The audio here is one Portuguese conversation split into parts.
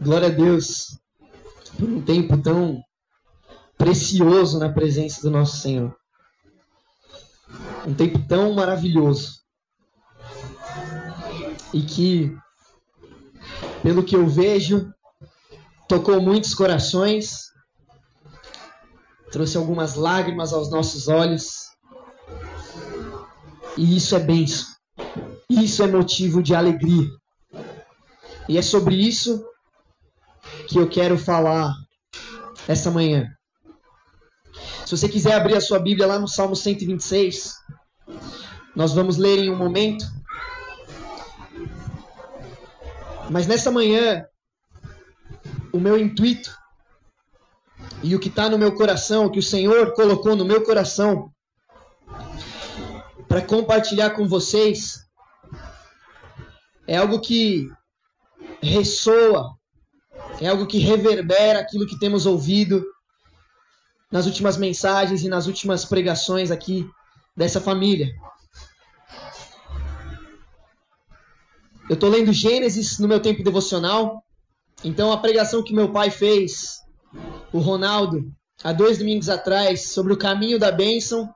Glória a Deus por um tempo tão precioso na presença do nosso Senhor. Um tempo tão maravilhoso. E que, pelo que eu vejo, tocou muitos corações, trouxe algumas lágrimas aos nossos olhos. E isso é bênção. Isso é motivo de alegria. E é sobre isso que eu quero falar essa manhã. Se você quiser abrir a sua Bíblia lá no Salmo 126, nós vamos ler em um momento. Mas nessa manhã, o meu intuito e o que está no meu coração, o que o Senhor colocou no meu coração, para compartilhar com vocês, é algo que ressoa, é algo que reverbera aquilo que temos ouvido nas últimas mensagens e nas últimas pregações aqui dessa família. Eu estou lendo Gênesis no meu tempo devocional, então a pregação que meu pai fez, o Ronaldo, há dois domingos atrás, sobre o caminho da bênção,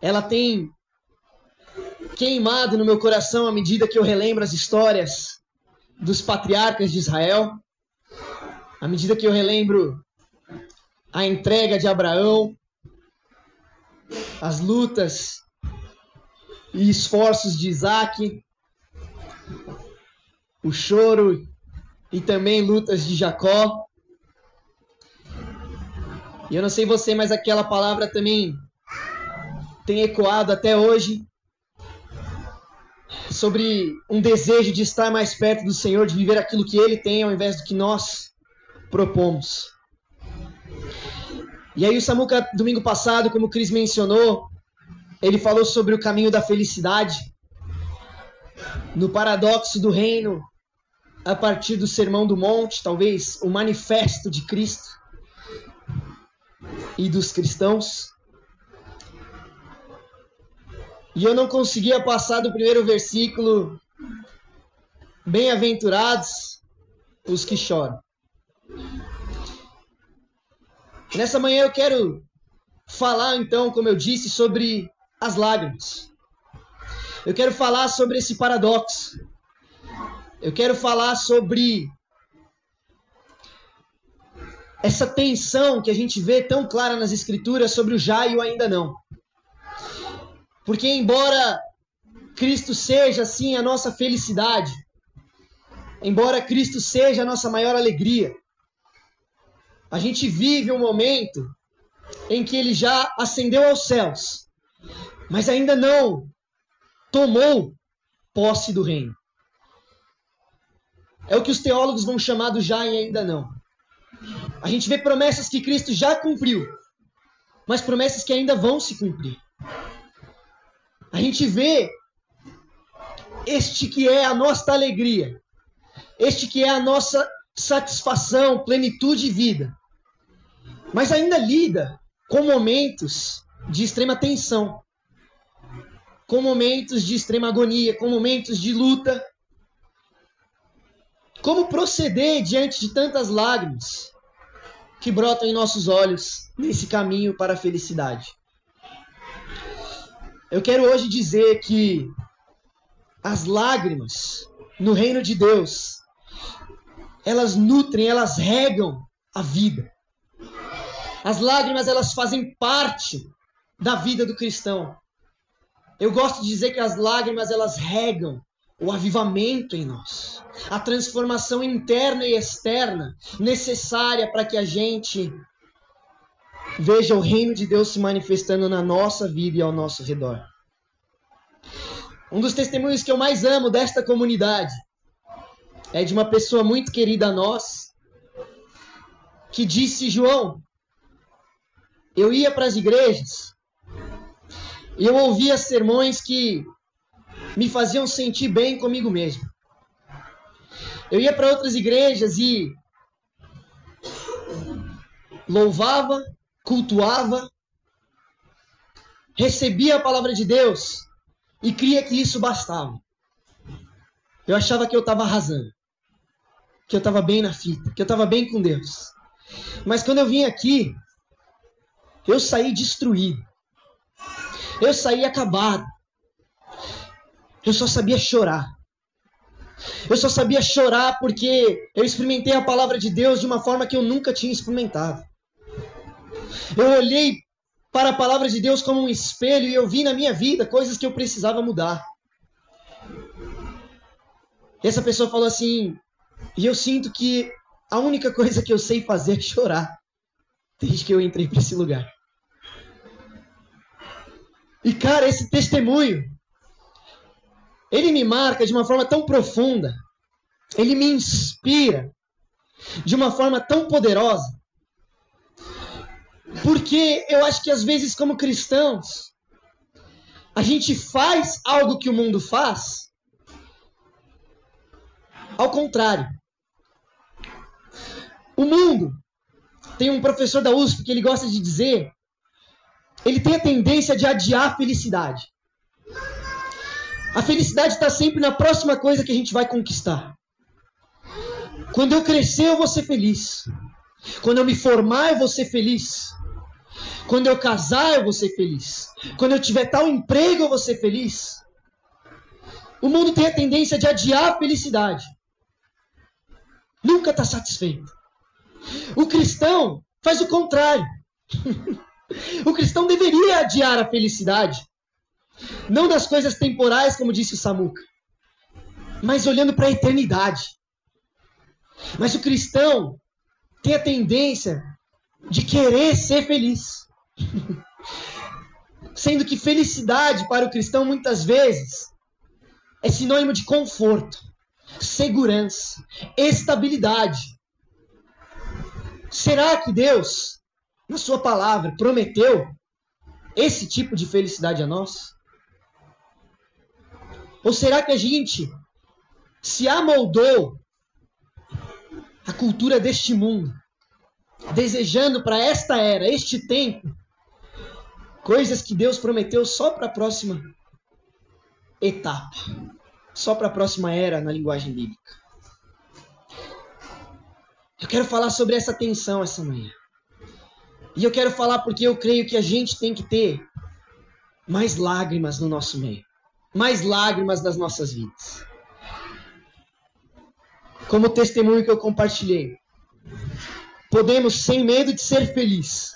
ela tem queimado no meu coração à medida que eu relembro as histórias dos patriarcas de Israel, à medida que eu relembro a entrega de Abraão, as lutas e esforços de Isaac, o choro e também lutas de Jacó. E eu não sei você, mas aquela palavra também tem ecoado até hoje sobre um desejo de estar mais perto do Senhor, de viver aquilo que Ele tem ao invés do que nós propomos. E aí o Samuca, domingo passado, como o Cris mencionou, ele falou sobre o caminho da felicidade, no paradoxo do reino, a partir do Sermão do Monte, talvez o manifesto de Cristo e dos cristãos. E eu não conseguia passar do primeiro versículo. Bem-aventurados os que choram. Nessa manhã eu quero falar então, como eu disse, sobre as lágrimas. Eu quero falar sobre esse paradoxo. Eu quero falar sobre essa tensão que a gente vê tão clara nas escrituras sobre o já e o ainda não. Porque, embora Cristo seja, assim, a nossa felicidade, embora Cristo seja a nossa maior alegria, a gente vive um momento em que ele já ascendeu aos céus, mas ainda não tomou posse do reino. É o que os teólogos vão chamar do já e ainda não. A gente vê promessas que Cristo já cumpriu, mas promessas que ainda vão se cumprir. A gente vê este que é a nossa alegria, este que é a nossa satisfação, plenitude de vida, mas ainda lida com momentos de extrema tensão, com momentos de extrema agonia, com momentos de luta. Como proceder diante de tantas lágrimas que brotam em nossos olhos nesse caminho para a felicidade? Eu quero hoje dizer que as lágrimas no reino de Deus, elas nutrem, elas regam a vida. As lágrimas, elas fazem parte da vida do cristão. Eu gosto de dizer que as lágrimas, elas regam o avivamento em nós, a transformação interna e externa necessária para que a gente veja o reino de Deus se manifestando na nossa vida e ao nosso redor. Um dos testemunhos que eu mais amo desta comunidade é de uma pessoa muito querida a nós, que disse: João, eu ia para as igrejas eu ouvia sermões que me faziam sentir bem comigo mesmo. Eu ia para outras igrejas e louvava, cultuava, recebia a palavra de Deus e cria que isso bastava. Eu achava que eu estava arrasando. Que eu estava bem na fita. Que eu estava bem com Deus. Mas quando eu vim aqui, eu saí destruído. Eu saí acabado. Eu só sabia chorar. Eu só sabia chorar porque eu experimentei a palavra de Deus de uma forma que eu nunca tinha experimentado. Eu olhei para a palavra de Deus como um espelho e eu vi na minha vida coisas que eu precisava mudar. E essa pessoa falou assim, e eu sinto que a única coisa que eu sei fazer é chorar, desde que eu entrei para esse lugar. E cara, esse testemunho, ele me marca de uma forma tão profunda, ele me inspira de uma forma tão poderosa, porque eu acho que às vezes, como cristãos, a gente faz algo que o mundo faz, ao contrário. O mundo, tem um professor da USP que ele gosta de dizer ele tem a tendência de adiar a felicidade. A felicidade está sempre na próxima coisa que a gente vai conquistar. Quando eu crescer, eu vou ser feliz. Quando eu me formar, eu vou ser feliz. Quando eu casar, eu vou ser feliz. Quando eu tiver tal emprego, eu vou ser feliz. O mundo tem a tendência de adiar a felicidade. Nunca está satisfeito. O cristão faz o contrário. O cristão deveria adiar a felicidade. Não das coisas temporais, como disse o Samuca, mas olhando para a eternidade. Mas o cristão tem a tendência de querer ser feliz. Sendo que felicidade para o cristão muitas vezes é sinônimo de conforto, segurança, estabilidade. Será que Deus na sua palavra, prometeu esse tipo de felicidade a nós? Ou será que a gente se amoldou à cultura deste mundo, desejando para esta era, este tempo, coisas que Deus prometeu só para a próxima etapa, só para a próxima era na linguagem bíblica? Eu quero falar sobre essa tensão essa manhã. E eu quero falar porque eu creio que a gente tem que ter mais lágrimas no nosso meio, mais lágrimas das nossas vidas. Como testemunho que eu compartilhei, podemos, sem medo de ser feliz,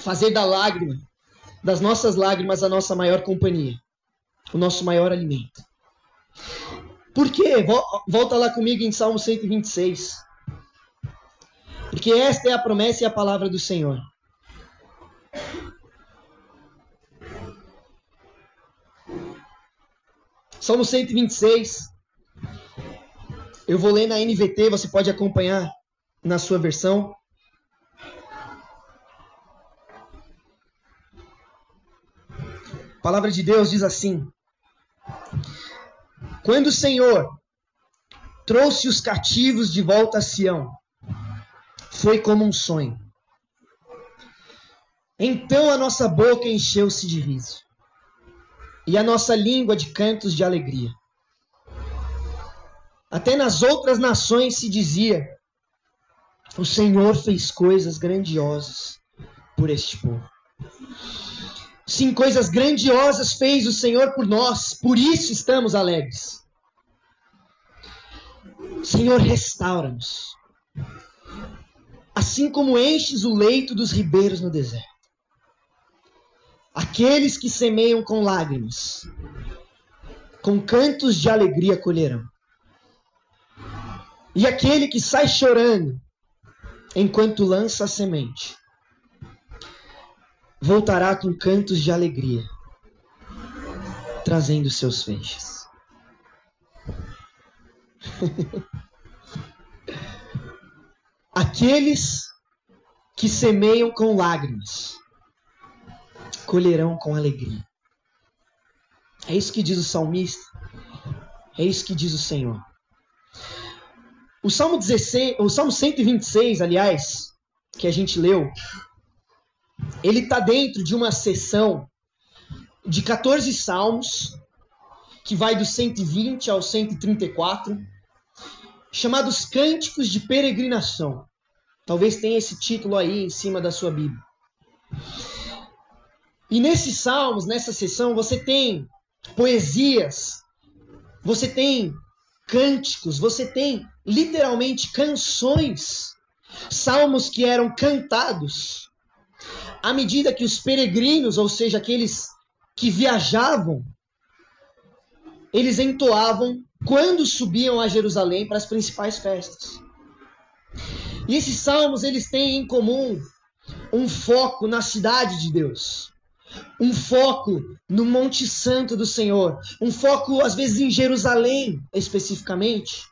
fazer da lágrima, das nossas lágrimas, a nossa maior companhia, o nosso maior alimento. Por quê? Volta lá comigo em Salmo 126. Porque esta é a promessa e a palavra do Senhor. Salmo 126. Eu vou ler na NVT, você pode acompanhar na sua versão. A palavra de Deus diz assim: Quando o Senhor trouxe os cativos de volta a Sião, foi como um sonho. Então a nossa boca encheu-se de riso, e a nossa língua de cantos de alegria. Até nas outras nações se dizia: O Senhor fez coisas grandiosas por este povo. Sim, coisas grandiosas fez o Senhor por nós, por isso estamos alegres. Senhor, restaura-nos assim como enches o leito dos ribeiros no deserto. Aqueles que semeiam com lágrimas, com cantos de alegria colherão. E aquele que sai chorando enquanto lança a semente, voltará com cantos de alegria, trazendo seus feixes. Aqueles que semeiam com lágrimas colherão com alegria. É isso que diz o salmista. É isso que diz o Senhor. O Salmo 16, o Salmo 126, aliás, que a gente leu, ele está dentro de uma sessão de 14 salmos que vai do 120 ao 134, chamados Cânticos de Peregrinação. Talvez tenha esse título aí em cima da sua Bíblia. E nesses salmos, nessa sessão, você tem poesias, você tem cânticos, você tem literalmente canções, salmos que eram cantados à medida que os peregrinos, ou seja, aqueles que viajavam, eles entoavam quando subiam a Jerusalém para as principais festas. E esses salmos eles têm em comum um foco na cidade de Deus, um foco no Monte Santo do Senhor, um foco às vezes em Jerusalém especificamente,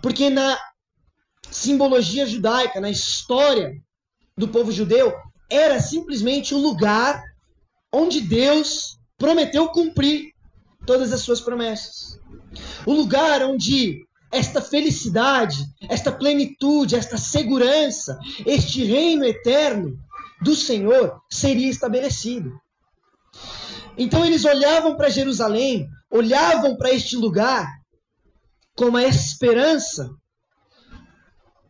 porque na simbologia judaica, na história do povo judeu, era simplesmente o lugar onde Deus prometeu cumprir todas as suas promessas. O lugar onde esta felicidade, esta plenitude, esta segurança, este reino eterno do Senhor seria estabelecido. Então eles olhavam para Jerusalém, olhavam para este lugar como a esperança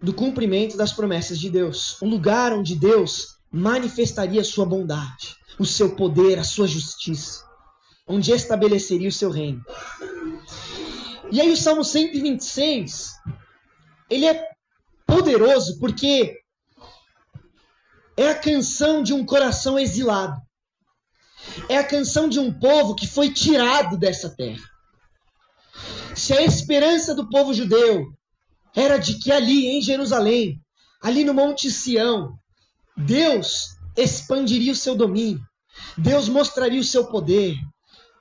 do cumprimento das promessas de Deus, um lugar onde Deus manifestaria sua bondade, o seu poder, a sua justiça, onde estabeleceria o seu reino. E aí o Salmo 126, ele é poderoso porque é a canção de um coração exilado. É a canção de um povo que foi tirado dessa terra. Se a esperança do povo judeu era de que ali em Jerusalém, ali no Monte Sião, Deus expandiria o seu domínio, Deus mostraria o seu poder,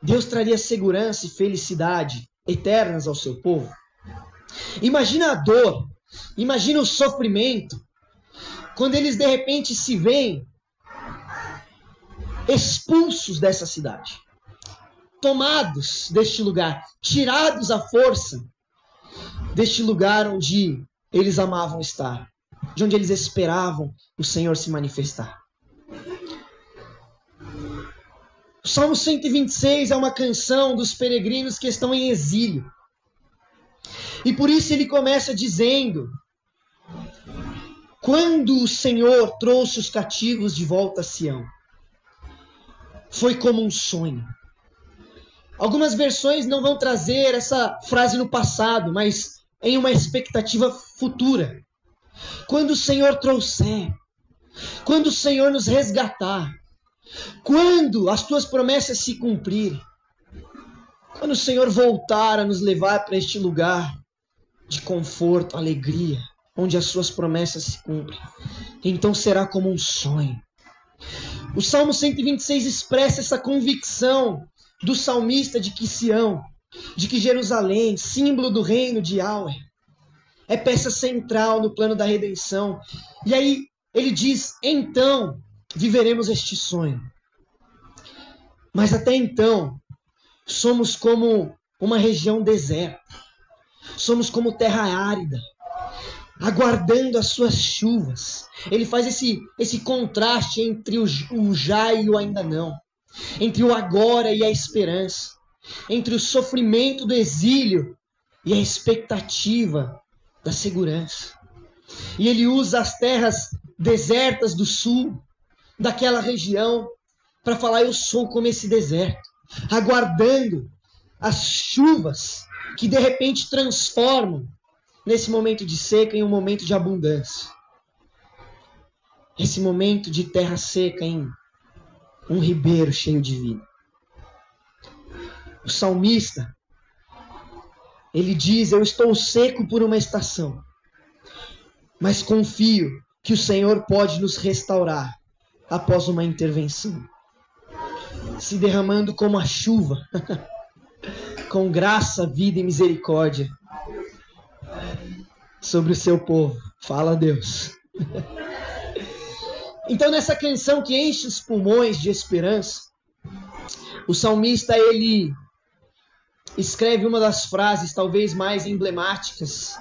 Deus traria segurança e felicidade eternas ao seu povo. Imagina a dor, imagina o sofrimento, quando eles de repente se veem expulsos dessa cidade, tomados deste lugar, tirados à força deste lugar onde eles amavam estar de onde eles esperavam o Senhor se manifestar. O Salmo 126 é uma canção dos peregrinos que estão em exílio. E por isso ele começa dizendo: Quando o Senhor trouxe os cativos de volta a Sião, foi como um sonho. Algumas versões não vão trazer essa frase no passado, mas em uma expectativa futura. Quando o Senhor trouxer, quando o Senhor nos resgatar, quando as tuas promessas se cumprirem, quando o Senhor voltar a nos levar para este lugar de conforto, alegria, onde as suas promessas se cumprem, então será como um sonho. O Salmo 126 expressa essa convicção do salmista de que Sião, de que Jerusalém, símbolo do reino de Yahweh, é peça central no plano da redenção. E aí ele diz: então viveremos este sonho. Mas até então, somos como uma região deserta, somos como terra árida, aguardando as suas chuvas. Ele faz esse, esse contraste entre o, o já e o ainda não, entre o agora e a esperança, entre o sofrimento do exílio e a expectativa da segurança. E ele usa as terras desertas do sul, daquela região, para falar: Eu sou como esse deserto, aguardando as chuvas que de repente transformam nesse momento de seca em um momento de abundância. Esse momento de terra seca em um ribeiro cheio de vida. O salmista ele diz: Eu estou seco por uma estação, mas confio que o Senhor pode nos restaurar após uma intervenção, se derramando como a chuva, com graça, vida e misericórdia sobre o seu povo. Fala Deus. Então nessa canção que enche os pulmões de esperança, o salmista ele escreve uma das frases talvez mais emblemáticas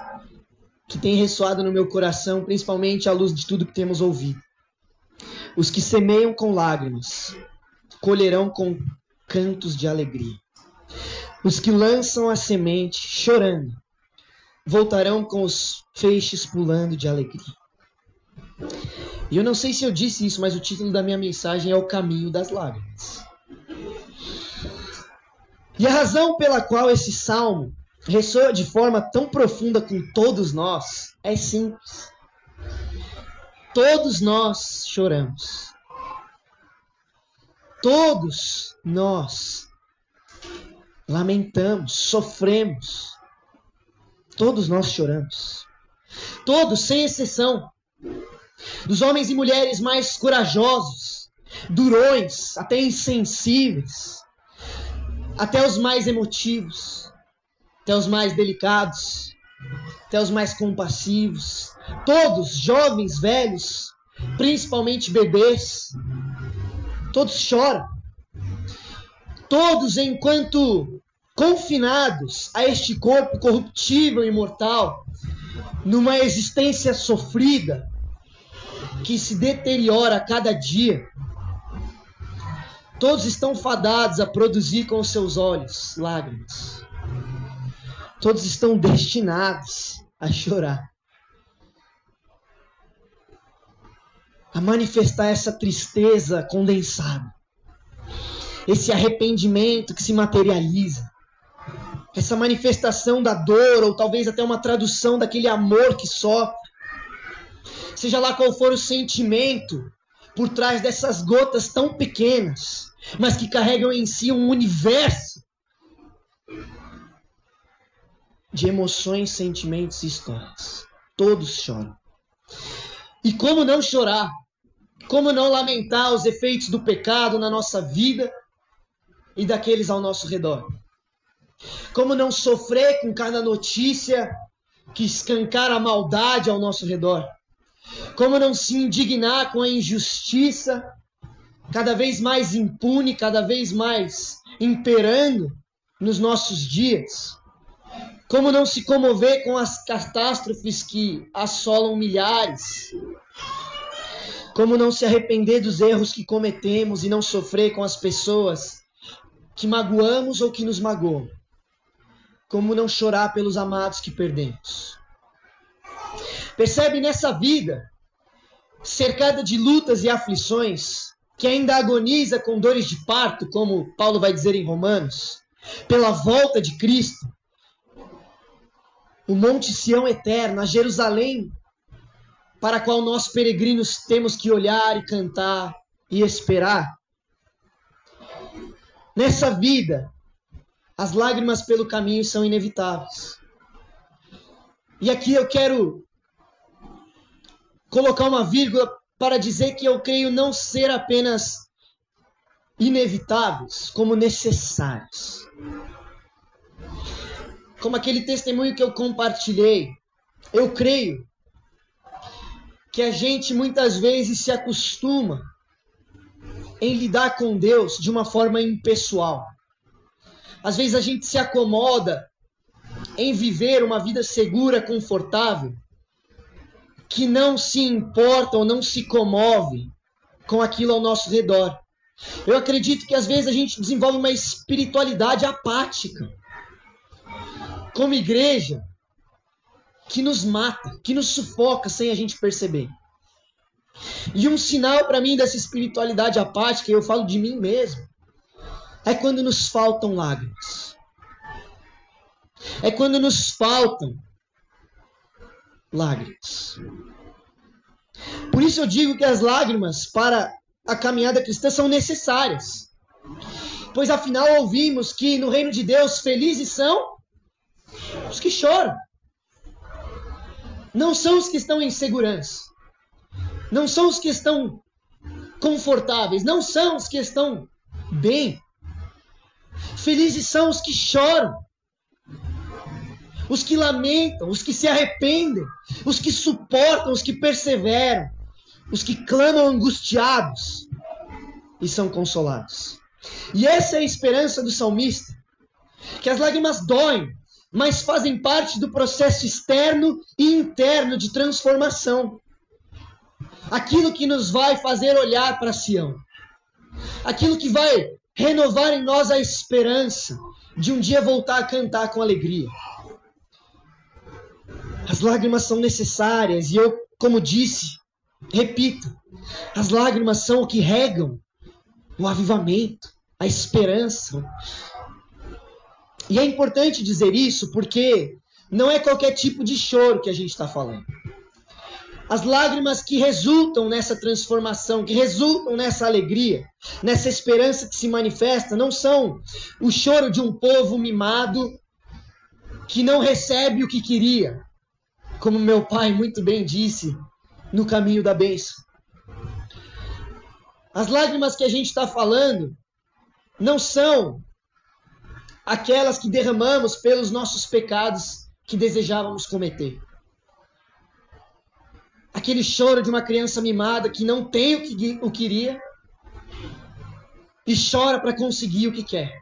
que tem ressoado no meu coração, principalmente à luz de tudo que temos ouvido. Os que semeiam com lágrimas colherão com cantos de alegria. Os que lançam a semente chorando voltarão com os feixes pulando de alegria. E eu não sei se eu disse isso, mas o título da minha mensagem é O Caminho das Lágrimas. E a razão pela qual esse salmo ressoa de forma tão profunda com todos nós é simples. Todos nós choramos. Todos nós lamentamos, sofremos. Todos nós choramos. Todos, sem exceção. Dos homens e mulheres mais corajosos, durões, até insensíveis, até os mais emotivos, até os mais delicados, até os mais compassivos, todos, jovens, velhos, principalmente bebês, todos choram. Todos, enquanto confinados a este corpo corruptível e mortal, numa existência sofrida, que se deteriora a cada dia, todos estão fadados a produzir com seus olhos lágrimas. Todos estão destinados a chorar. A manifestar essa tristeza condensada. Esse arrependimento que se materializa. Essa manifestação da dor, ou talvez até uma tradução daquele amor que sofre. Seja lá qual for o sentimento por trás dessas gotas tão pequenas, mas que carregam em si um universo de emoções, sentimentos e histórias. Todos choram. E como não chorar? Como não lamentar os efeitos do pecado na nossa vida e daqueles ao nosso redor? Como não sofrer com cada notícia que escancara a maldade ao nosso redor? Como não se indignar com a injustiça cada vez mais impune, cada vez mais imperando nos nossos dias? Como não se comover com as catástrofes que assolam milhares? Como não se arrepender dos erros que cometemos e não sofrer com as pessoas que magoamos ou que nos magoam? Como não chorar pelos amados que perdemos? Percebe nessa vida, cercada de lutas e aflições, que ainda agoniza com dores de parto, como Paulo vai dizer em Romanos, pela volta de Cristo, o Monte Sião eterno, a Jerusalém, para a qual nós peregrinos temos que olhar e cantar e esperar. Nessa vida, as lágrimas pelo caminho são inevitáveis. E aqui eu quero colocar uma vírgula para dizer que eu creio não ser apenas inevitáveis, como necessários como aquele testemunho que eu compartilhei, eu creio que a gente muitas vezes se acostuma em lidar com Deus de uma forma impessoal. Às vezes a gente se acomoda em viver uma vida segura, confortável, que não se importa ou não se comove com aquilo ao nosso redor. Eu acredito que às vezes a gente desenvolve uma espiritualidade apática como igreja que nos mata, que nos sufoca sem a gente perceber. E um sinal para mim dessa espiritualidade apática, eu falo de mim mesmo, é quando nos faltam lágrimas. É quando nos faltam lágrimas. Por isso eu digo que as lágrimas para a caminhada cristã são necessárias. Pois afinal ouvimos que no reino de Deus felizes são os que choram. Não são os que estão em segurança. Não são os que estão confortáveis. Não são os que estão bem. Felizes são os que choram. Os que lamentam, os que se arrependem, os que suportam, os que perseveram, os que clamam angustiados e são consolados. E essa é a esperança do salmista. Que as lágrimas doem, mas fazem parte do processo externo e interno de transformação. Aquilo que nos vai fazer olhar para Sião. Aquilo que vai renovar em nós a esperança de um dia voltar a cantar com alegria. As lágrimas são necessárias e eu, como disse, repito, as lágrimas são o que regam o avivamento, a esperança. E é importante dizer isso porque não é qualquer tipo de choro que a gente está falando. As lágrimas que resultam nessa transformação, que resultam nessa alegria, nessa esperança que se manifesta, não são o choro de um povo mimado que não recebe o que queria, como meu pai muito bem disse no caminho da bênção. As lágrimas que a gente está falando não são aquelas que derramamos pelos nossos pecados que desejávamos cometer aquele choro de uma criança mimada que não tem o que o queria e chora para conseguir o que quer.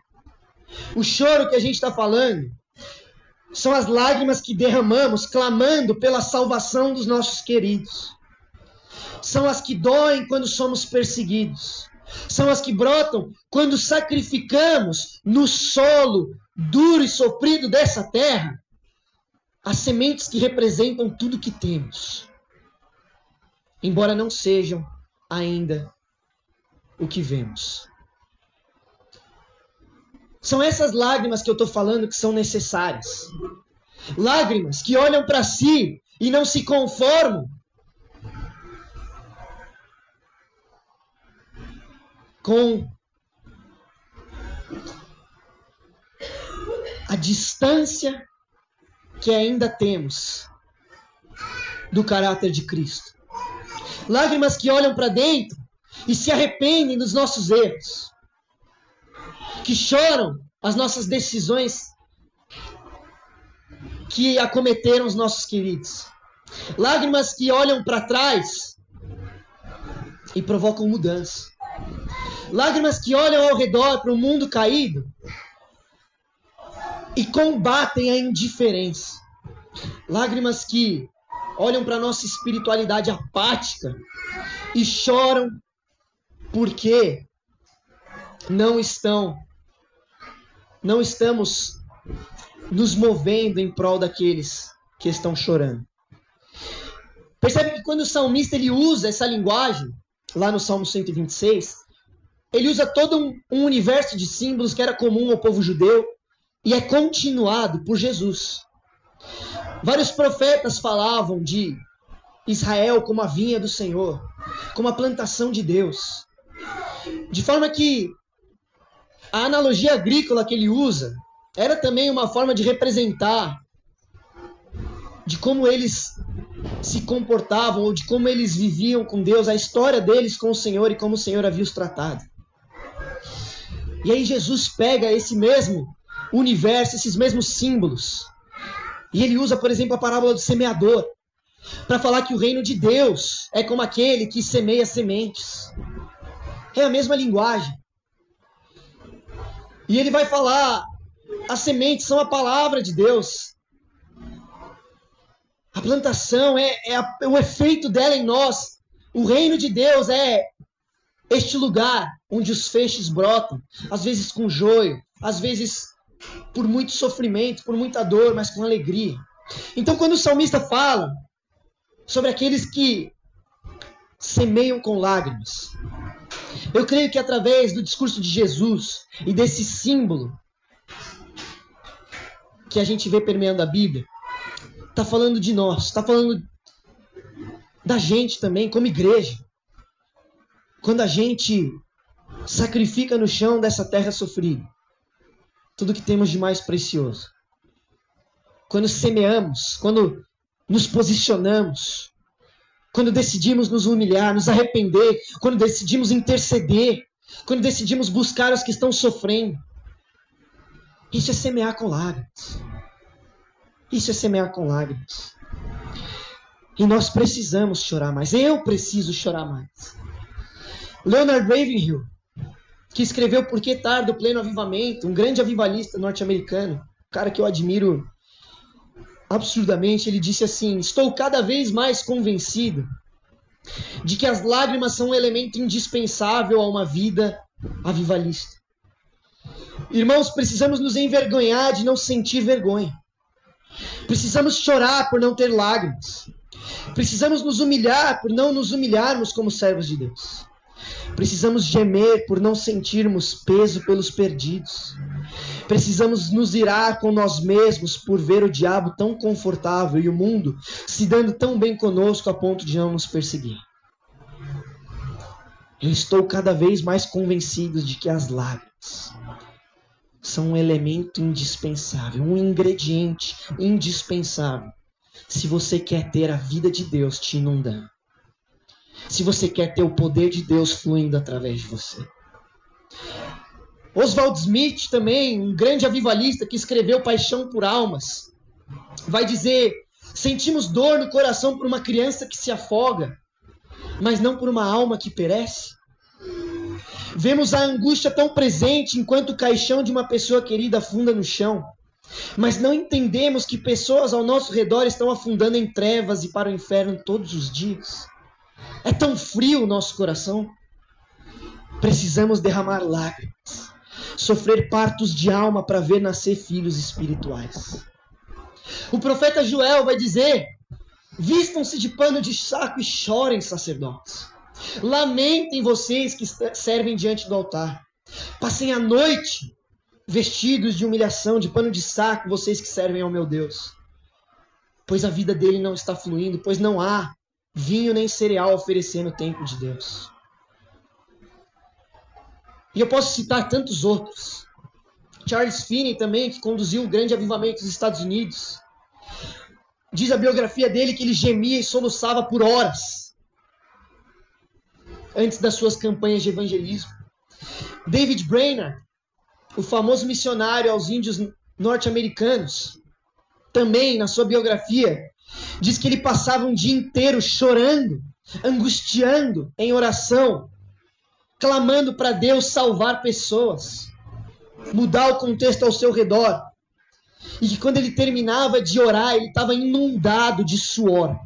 O choro que a gente está falando são as lágrimas que derramamos clamando pela salvação dos nossos queridos. São as que doem quando somos perseguidos. São as que brotam quando sacrificamos no solo duro e sofrido dessa terra as sementes que representam tudo que temos embora não sejam ainda o que vemos. São essas lágrimas que eu estou falando que são necessárias. Lágrimas que olham para si e não se conformam. Com a distância que ainda temos do caráter de Cristo. Lágrimas que olham para dentro e se arrependem dos nossos erros, que choram as nossas decisões que acometeram os nossos queridos, lágrimas que olham para trás e provocam mudança, lágrimas que olham ao redor para o mundo caído e combatem a indiferença, lágrimas que olham para a nossa espiritualidade apática e choram porque não estão não estamos nos movendo em prol daqueles que estão chorando. Percebe que quando o salmista ele usa essa linguagem, lá no Salmo 126, ele usa todo um, um universo de símbolos que era comum ao povo judeu e é continuado por Jesus. Vários profetas falavam de Israel como a vinha do Senhor, como a plantação de Deus. De forma que a analogia agrícola que ele usa era também uma forma de representar de como eles se comportavam ou de como eles viviam com Deus, a história deles com o Senhor e como o Senhor havia os tratado. E aí Jesus pega esse mesmo universo, esses mesmos símbolos, e ele usa, por exemplo, a parábola do semeador para falar que o reino de Deus é como aquele que semeia sementes. É a mesma linguagem. E ele vai falar: as sementes são a palavra de Deus. A plantação é, é, a, é o efeito dela em nós. O reino de Deus é este lugar onde os feixes brotam, às vezes com joio, às vezes por muito sofrimento, por muita dor, mas com alegria. Então, quando o salmista fala sobre aqueles que semeiam com lágrimas, eu creio que através do discurso de Jesus e desse símbolo que a gente vê permeando a Bíblia, está falando de nós, está falando da gente também, como igreja. Quando a gente sacrifica no chão dessa terra sofrida tudo que temos de mais precioso. Quando semeamos, quando nos posicionamos, quando decidimos nos humilhar, nos arrepender, quando decidimos interceder, quando decidimos buscar os que estão sofrendo. Isso é semear com lágrimas. Isso é semear com lágrimas. E nós precisamos chorar mais. Eu preciso chorar mais. Leonard Ravenhill, que escreveu Por que Tarde o Pleno Avivamento, um grande avivalista norte-americano, um cara que eu admiro absurdamente. Ele disse assim: Estou cada vez mais convencido de que as lágrimas são um elemento indispensável a uma vida avivalista. Irmãos, precisamos nos envergonhar de não sentir vergonha. Precisamos chorar por não ter lágrimas. Precisamos nos humilhar por não nos humilharmos como servos de Deus. Precisamos gemer por não sentirmos peso pelos perdidos. Precisamos nos irar com nós mesmos por ver o diabo tão confortável e o mundo se dando tão bem conosco a ponto de não nos perseguir. Eu estou cada vez mais convencido de que as lágrimas são um elemento indispensável, um ingrediente indispensável se você quer ter a vida de Deus te inundando. Se você quer ter o poder de Deus fluindo através de você. Oswald Smith, também, um grande avivalista que escreveu Paixão por Almas, vai dizer: sentimos dor no coração por uma criança que se afoga, mas não por uma alma que perece. Vemos a angústia tão presente enquanto o caixão de uma pessoa querida afunda no chão. Mas não entendemos que pessoas ao nosso redor estão afundando em trevas e para o inferno todos os dias. É tão frio o nosso coração. Precisamos derramar lágrimas, sofrer partos de alma para ver nascer filhos espirituais. O profeta Joel vai dizer: Vistam-se de pano de saco e chorem, sacerdotes. Lamentem vocês que servem diante do altar. Passem a noite vestidos de humilhação, de pano de saco, vocês que servem ao meu Deus. Pois a vida dele não está fluindo, pois não há vinho nem cereal oferecer no templo de Deus. E eu posso citar tantos outros. Charles Finney também, que conduziu o grande avivamento dos Estados Unidos. Diz a biografia dele que ele gemia e soluçava por horas antes das suas campanhas de evangelismo. David Brainerd, o famoso missionário aos índios norte-americanos, também na sua biografia, diz que ele passava um dia inteiro chorando, angustiando em oração, clamando para Deus salvar pessoas, mudar o contexto ao seu redor. E que quando ele terminava de orar, ele estava inundado de suor.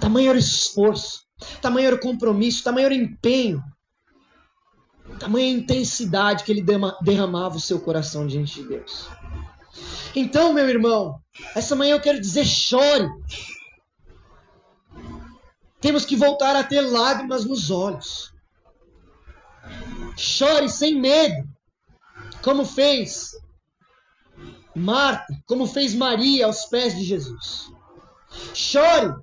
Tamanho era o esforço, tamanho era o compromisso, tamanho era o empenho tamanha intensidade que ele derramava o seu coração diante de Deus. Então, meu irmão, essa manhã eu quero dizer: chore. Temos que voltar a ter lágrimas nos olhos. Chore sem medo, como fez Marta, como fez Maria aos pés de Jesus. Chore,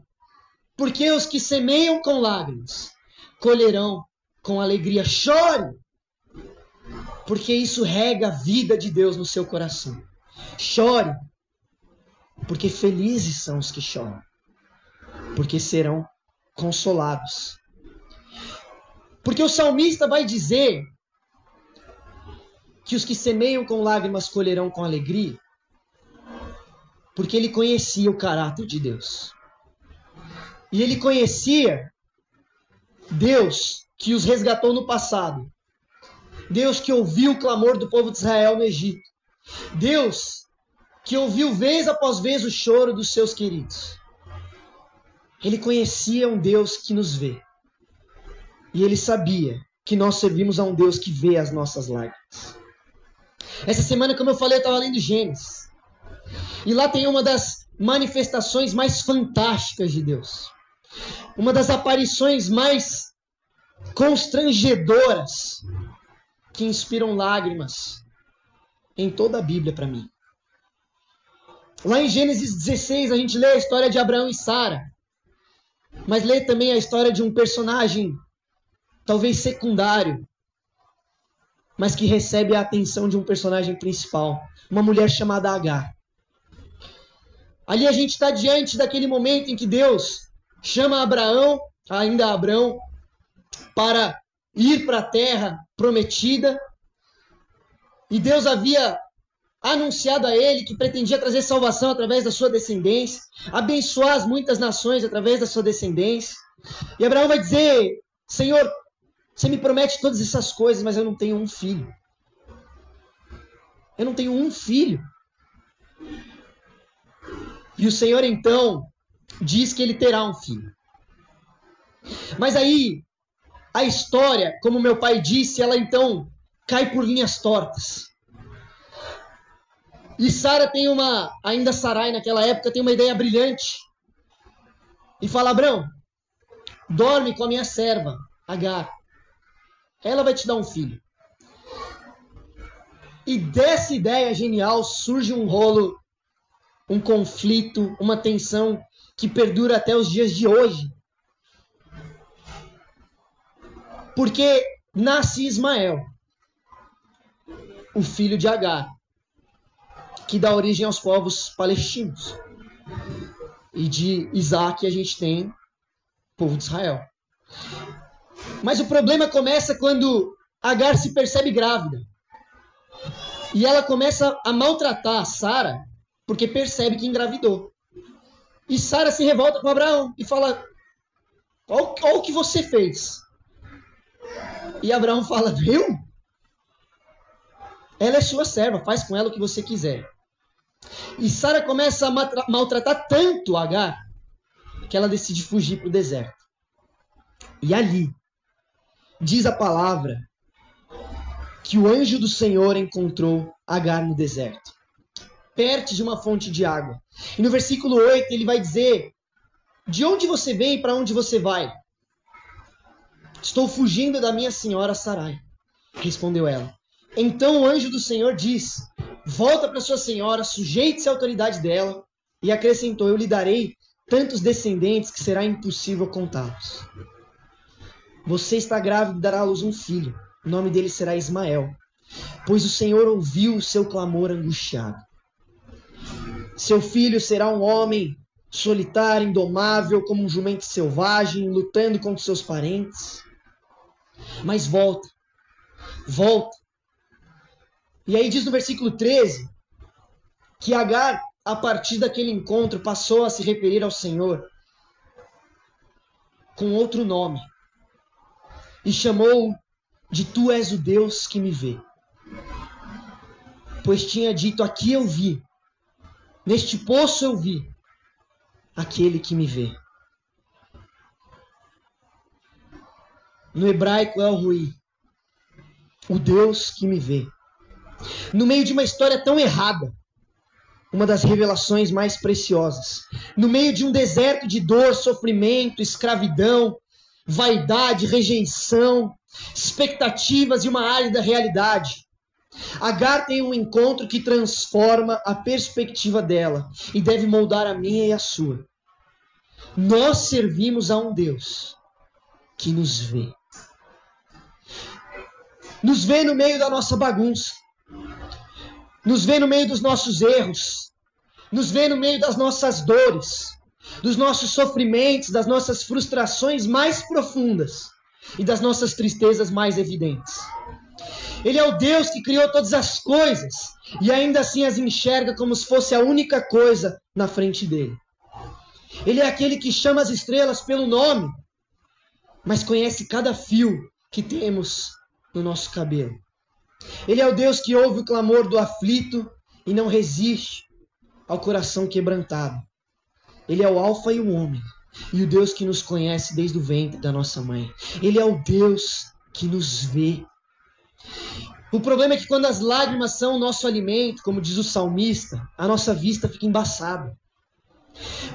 porque os que semeiam com lágrimas colherão com alegria. Chore, porque isso rega a vida de Deus no seu coração. Chore, porque felizes são os que choram, porque serão consolados. Porque o salmista vai dizer que os que semeiam com lágrimas colherão com alegria, porque ele conhecia o caráter de Deus. E ele conhecia Deus que os resgatou no passado. Deus que ouviu o clamor do povo de Israel no Egito. Deus que ouviu vez após vez o choro dos seus queridos. Ele conhecia um Deus que nos vê. E ele sabia que nós servimos a um Deus que vê as nossas lágrimas. Essa semana, como eu falei, eu estava lendo Gênesis. E lá tem uma das manifestações mais fantásticas de Deus. Uma das aparições mais constrangedoras que inspiram lágrimas em toda a Bíblia para mim. Lá em Gênesis 16 a gente lê a história de Abraão e Sara, mas lê também a história de um personagem talvez secundário, mas que recebe a atenção de um personagem principal, uma mulher chamada Agar. Ali a gente está diante daquele momento em que Deus chama Abraão, ainda Abraão, para ir para a terra prometida. E Deus havia anunciado a ele que pretendia trazer salvação através da sua descendência, abençoar as muitas nações através da sua descendência. E Abraão vai dizer: Senhor, você me promete todas essas coisas, mas eu não tenho um filho. Eu não tenho um filho. E o Senhor então diz que ele terá um filho. Mas aí a história, como meu pai disse, ela então cai por linhas tortas. E Sara tem uma, ainda Sarai naquela época tem uma ideia brilhante. E fala: Abraão, dorme com a minha serva, Agar. Ela vai te dar um filho. E dessa ideia genial surge um rolo, um conflito, uma tensão que perdura até os dias de hoje. Porque nasce Ismael, o filho de Agar, que dá origem aos povos palestinos. E de Isaac a gente tem o povo de Israel. Mas o problema começa quando Agar se percebe grávida. E ela começa a maltratar Sara porque percebe que engravidou. E Sara se revolta com Abraão e fala: Olha o que você fez. E Abraão fala: Viu? Ela é sua serva, faz com ela o que você quiser. E Sara começa a maltratar tanto Agar que ela decide fugir para o deserto. E ali, diz a palavra, que o anjo do Senhor encontrou Agar no deserto, perto de uma fonte de água. E no versículo 8 ele vai dizer: De onde você vem e para onde você vai? Estou fugindo da minha senhora Sarai, respondeu ela. Então o anjo do Senhor disse: Volta para sua senhora, sujeite-se à autoridade dela. E acrescentou: Eu lhe darei tantos descendentes que será impossível contá-los. Você está grávida e dará à luz um filho. O nome dele será Ismael, pois o Senhor ouviu o seu clamor angustiado. Seu filho será um homem solitário, indomável, como um jumento selvagem, lutando contra seus parentes. Mas volta, volta. E aí diz no versículo 13 que Agar, a partir daquele encontro, passou a se referir ao Senhor com outro nome e chamou de Tu és o Deus que me vê. Pois tinha dito: Aqui eu vi, neste poço eu vi aquele que me vê. No hebraico é o Rui, o Deus que me vê. No meio de uma história tão errada, uma das revelações mais preciosas. No meio de um deserto de dor, sofrimento, escravidão, vaidade, rejeição, expectativas e uma árida realidade. Agar tem um encontro que transforma a perspectiva dela e deve moldar a minha e a sua. Nós servimos a um Deus que nos vê. Nos vê no meio da nossa bagunça. Nos vê no meio dos nossos erros. Nos vê no meio das nossas dores dos nossos sofrimentos, das nossas frustrações mais profundas e das nossas tristezas mais evidentes. Ele é o Deus que criou todas as coisas e ainda assim as enxerga como se fosse a única coisa na frente dele. Ele é aquele que chama as estrelas pelo nome, mas conhece cada fio que temos no nosso cabelo. Ele é o Deus que ouve o clamor do aflito e não resiste ao coração quebrantado. Ele é o Alfa e o Ômega. E o Deus que nos conhece desde o ventre da nossa mãe. Ele é o Deus que nos vê. O problema é que quando as lágrimas são o nosso alimento, como diz o salmista, a nossa vista fica embaçada.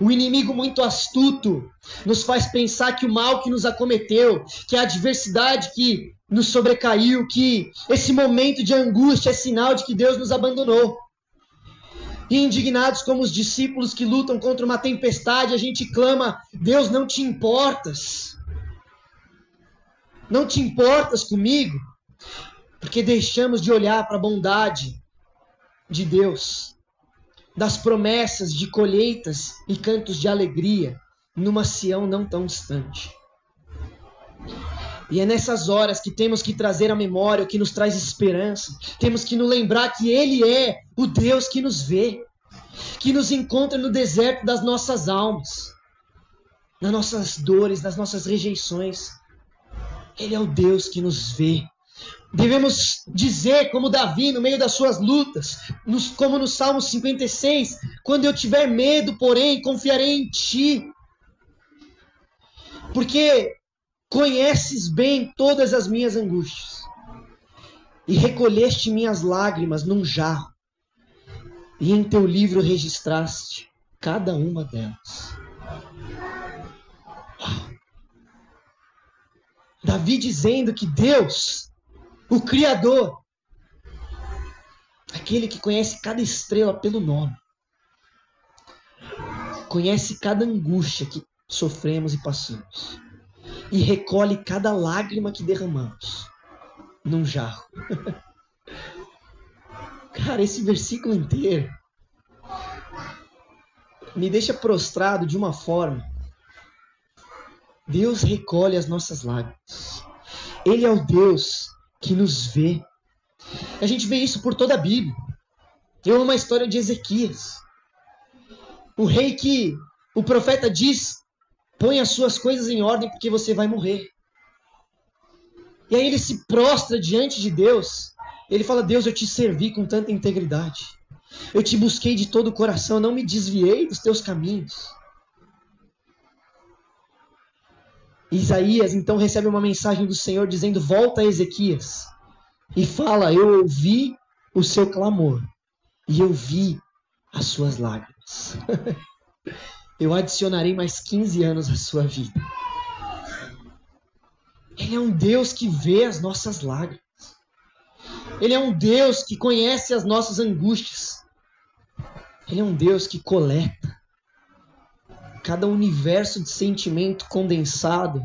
O inimigo muito astuto nos faz pensar que o mal que nos acometeu, que a adversidade que nos sobrecaiu, que esse momento de angústia é sinal de que Deus nos abandonou. E indignados como os discípulos que lutam contra uma tempestade, a gente clama: Deus, não te importas. Não te importas comigo, porque deixamos de olhar para a bondade de Deus, das promessas de colheitas e cantos de alegria numa Sião não tão distante. E é nessas horas que temos que trazer à memória o que nos traz esperança. Temos que nos lembrar que Ele é o Deus que nos vê, que nos encontra no deserto das nossas almas, nas nossas dores, nas nossas rejeições. Ele é o Deus que nos vê. Devemos dizer, como Davi, no meio das suas lutas, como no Salmo 56, quando eu tiver medo, porém, confiarei em ti. Porque conheces bem todas as minhas angústias. e recolheste minhas lágrimas num jarro, e em teu livro registraste cada uma delas. Davi dizendo que Deus, o Criador, aquele que conhece cada estrela pelo nome, conhece cada angústia que sofremos e passamos, e recolhe cada lágrima que derramamos num jarro. Cara, esse versículo inteiro me deixa prostrado de uma forma. Deus recolhe as nossas lágrimas. Ele é o Deus que nos vê. A gente vê isso por toda a Bíblia. Eu amo a história de Ezequias. O rei que o profeta diz: põe as suas coisas em ordem porque você vai morrer. E aí ele se prostra diante de Deus. Ele fala: Deus, eu te servi com tanta integridade. Eu te busquei de todo o coração, não me desviei dos teus caminhos. Isaías então recebe uma mensagem do Senhor dizendo: Volta a Ezequias e fala: Eu ouvi o seu clamor e eu vi as suas lágrimas. eu adicionarei mais 15 anos à sua vida. Ele é um Deus que vê as nossas lágrimas. Ele é um Deus que conhece as nossas angústias. Ele é um Deus que coleta cada universo de sentimento condensado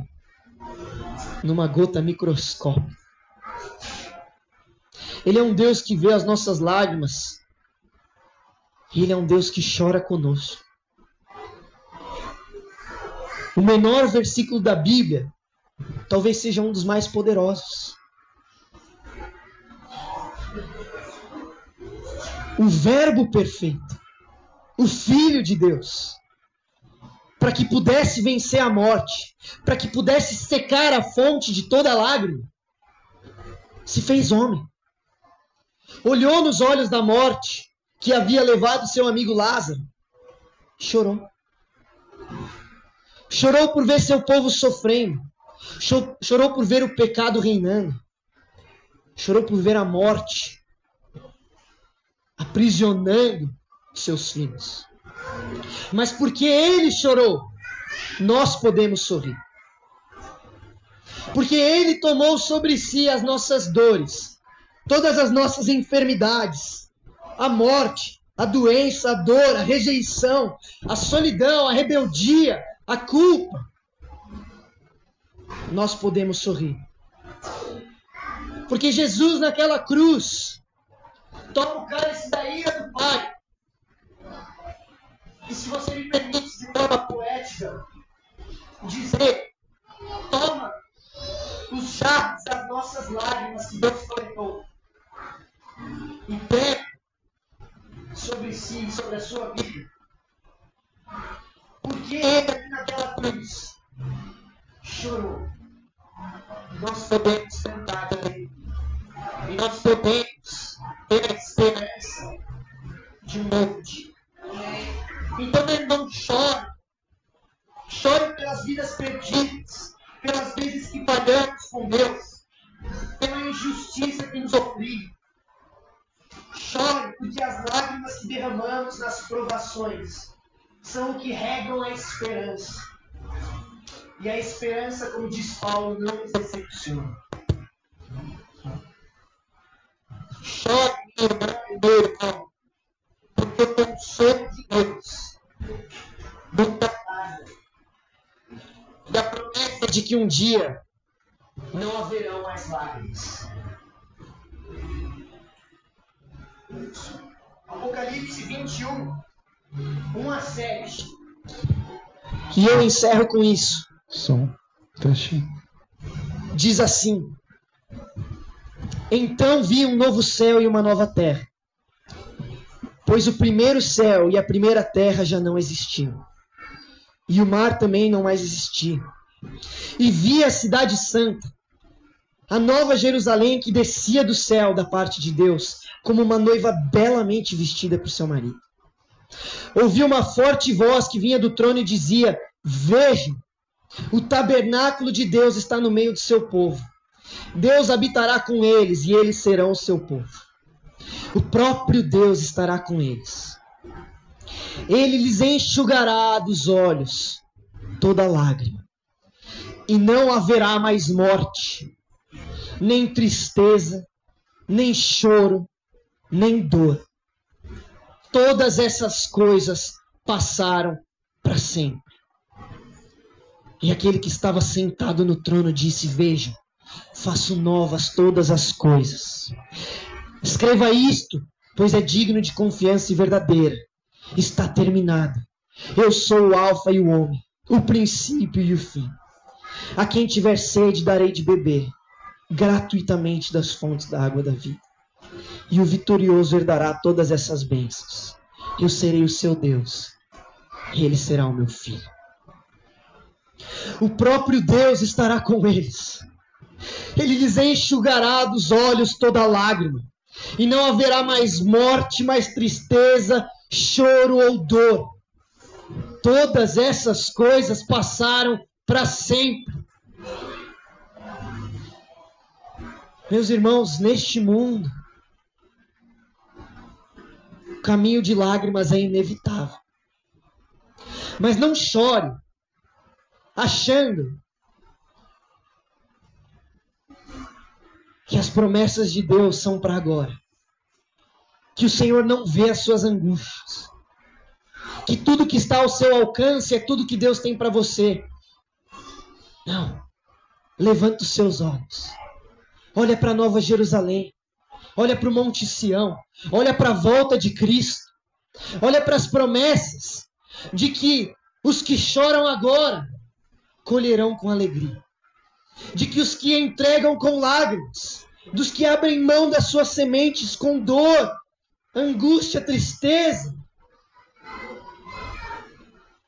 numa gota microscópica. Ele é um Deus que vê as nossas lágrimas. E ele é um Deus que chora conosco. O menor versículo da Bíblia talvez seja um dos mais poderosos. O Verbo perfeito, o Filho de Deus, para que pudesse vencer a morte, para que pudesse secar a fonte de toda lágrima, se fez homem. Olhou nos olhos da morte que havia levado seu amigo Lázaro, chorou. Chorou por ver seu povo sofrendo chorou por ver o pecado reinando, chorou por ver a morte aprisionando seus filhos. Mas porque ele chorou, nós podemos sorrir. Porque ele tomou sobre si as nossas dores, todas as nossas enfermidades, a morte, a doença, a dor, a rejeição, a solidão, a rebeldia, a culpa nós podemos sorrir. Porque Jesus naquela cruz toma o cálice da ira do Pai. E se você me permite de forma poética dizer, toma os jarros das nossas lágrimas que Deus coletou e pega sobre si sobre a sua vida. Porque ele naquela cruz chorou nós podemos sentar ali e nós podemos ter a esperança de um novo dia. Então, meu irmão, chore. Chore pelas vidas perdidas, pelas vezes que falhamos com Deus, pela injustiça que nos oprime. Chore porque as lágrimas que derramamos nas provações são o que regam a esperança. E a esperança, como diz Paulo, não nos decepciona. Chore, meu irmão porque o consolo de Deus não nada. E a promessa de que um dia não haverão mais lágrimas. Apocalipse 21, 1 a 7. E eu encerro com isso. Som. Teste. Diz assim: Então vi um novo céu e uma nova terra, pois o primeiro céu e a primeira terra já não existiam, e o mar também não mais existia. E vi a cidade santa, a nova Jerusalém que descia do céu da parte de Deus, como uma noiva belamente vestida por seu marido. Ouvi uma forte voz que vinha do trono e dizia: Vejam, o tabernáculo de Deus está no meio do seu povo. Deus habitará com eles e eles serão o seu povo. O próprio Deus estará com eles. Ele lhes enxugará dos olhos toda lágrima, e não haverá mais morte, nem tristeza, nem choro, nem dor. Todas essas coisas passaram para sempre. E aquele que estava sentado no trono disse: Vejam, faço novas todas as coisas. Escreva isto, pois é digno de confiança e verdadeira. Está terminado. Eu sou o Alfa e o Ômega, o princípio e o fim. A quem tiver sede, darei de beber, gratuitamente das fontes da água da vida. E o vitorioso herdará todas essas bênçãos. Eu serei o seu Deus, e ele será o meu filho. O próprio Deus estará com eles. Ele lhes enxugará dos olhos toda lágrima e não haverá mais morte, mais tristeza, choro ou dor. Todas essas coisas passaram para sempre. Meus irmãos, neste mundo, o caminho de lágrimas é inevitável. Mas não chore achando que as promessas de Deus são para agora. Que o Senhor não vê as suas angústias. Que tudo que está ao seu alcance é tudo que Deus tem para você. Não. Levanta os seus olhos. Olha para Nova Jerusalém. Olha para o Monte Sião. Olha para a volta de Cristo. Olha para as promessas de que os que choram agora colherão com alegria de que os que entregam com lágrimas, dos que abrem mão das suas sementes com dor, angústia, tristeza,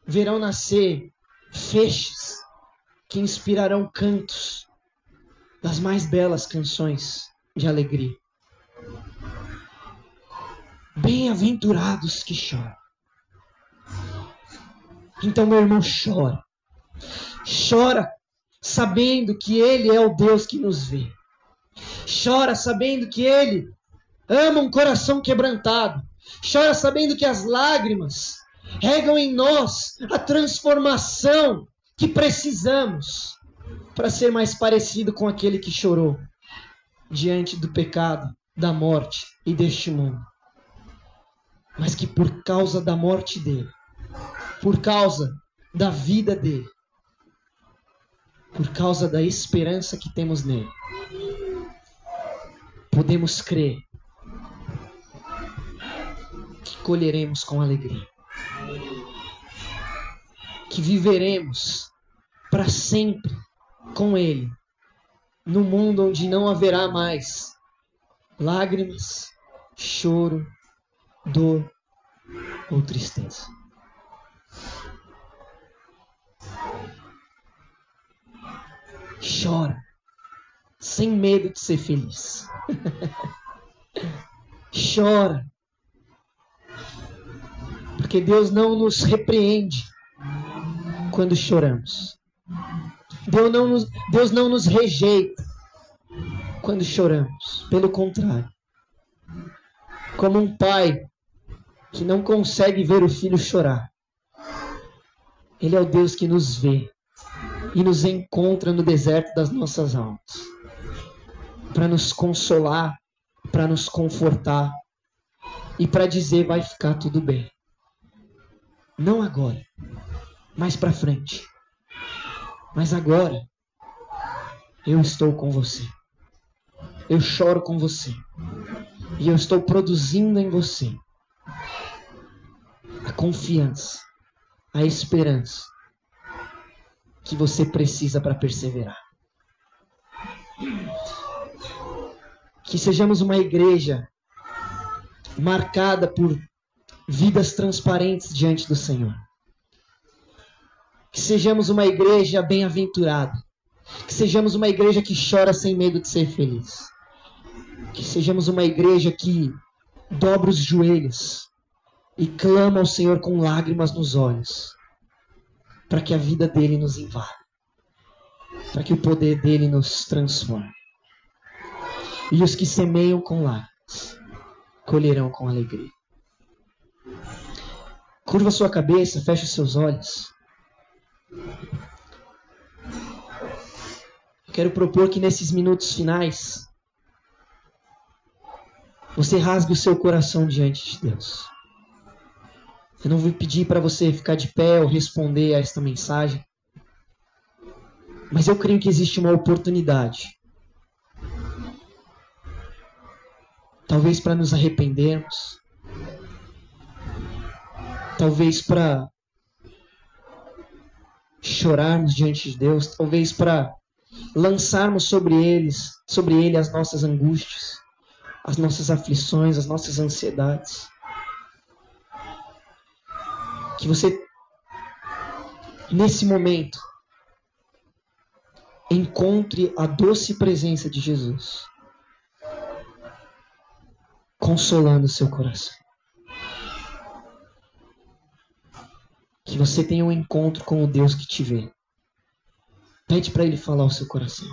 verão nascer feixes que inspirarão cantos das mais belas canções de alegria. Bem-aventurados que choram. Então, meu irmão, chora. Chora sabendo que Ele é o Deus que nos vê. Chora sabendo que Ele ama um coração quebrantado. Chora sabendo que as lágrimas regam em nós a transformação que precisamos para ser mais parecido com aquele que chorou diante do pecado, da morte e deste mundo. Mas que por causa da morte dele, por causa da vida dele, por causa da esperança que temos nele. Podemos crer que colheremos com alegria, que viveremos para sempre com Ele, no mundo onde não haverá mais lágrimas, choro, dor ou tristeza. chora, sem medo de ser feliz. chora. Porque Deus não nos repreende quando choramos. Deus não nos, Deus não nos rejeita quando choramos. Pelo contrário. Como um pai que não consegue ver o filho chorar. Ele é o Deus que nos vê e nos encontra no deserto das nossas almas para nos consolar, para nos confortar e para dizer vai ficar tudo bem. Não agora, mais para frente. Mas agora eu estou com você. Eu choro com você. E eu estou produzindo em você a confiança, a esperança que você precisa para perseverar. Que sejamos uma igreja marcada por vidas transparentes diante do Senhor. Que sejamos uma igreja bem-aventurada. Que sejamos uma igreja que chora sem medo de ser feliz. Que sejamos uma igreja que dobra os joelhos e clama ao Senhor com lágrimas nos olhos para que a vida dele nos invada, para que o poder dele nos transforme. E os que semeiam com lágrimas colherão com alegria. Curva sua cabeça, feche seus olhos. Quero propor que nesses minutos finais você rasgue o seu coração diante de Deus. Eu não vou pedir para você ficar de pé ou responder a esta mensagem, mas eu creio que existe uma oportunidade. Talvez para nos arrependermos, talvez para chorarmos diante de Deus, talvez para lançarmos sobre eles, sobre ele as nossas angústias as nossas aflições, as nossas ansiedades. Que você, nesse momento, encontre a doce presença de Jesus, consolando seu coração. Que você tenha um encontro com o Deus que te vê. Pede para Ele falar o seu coração.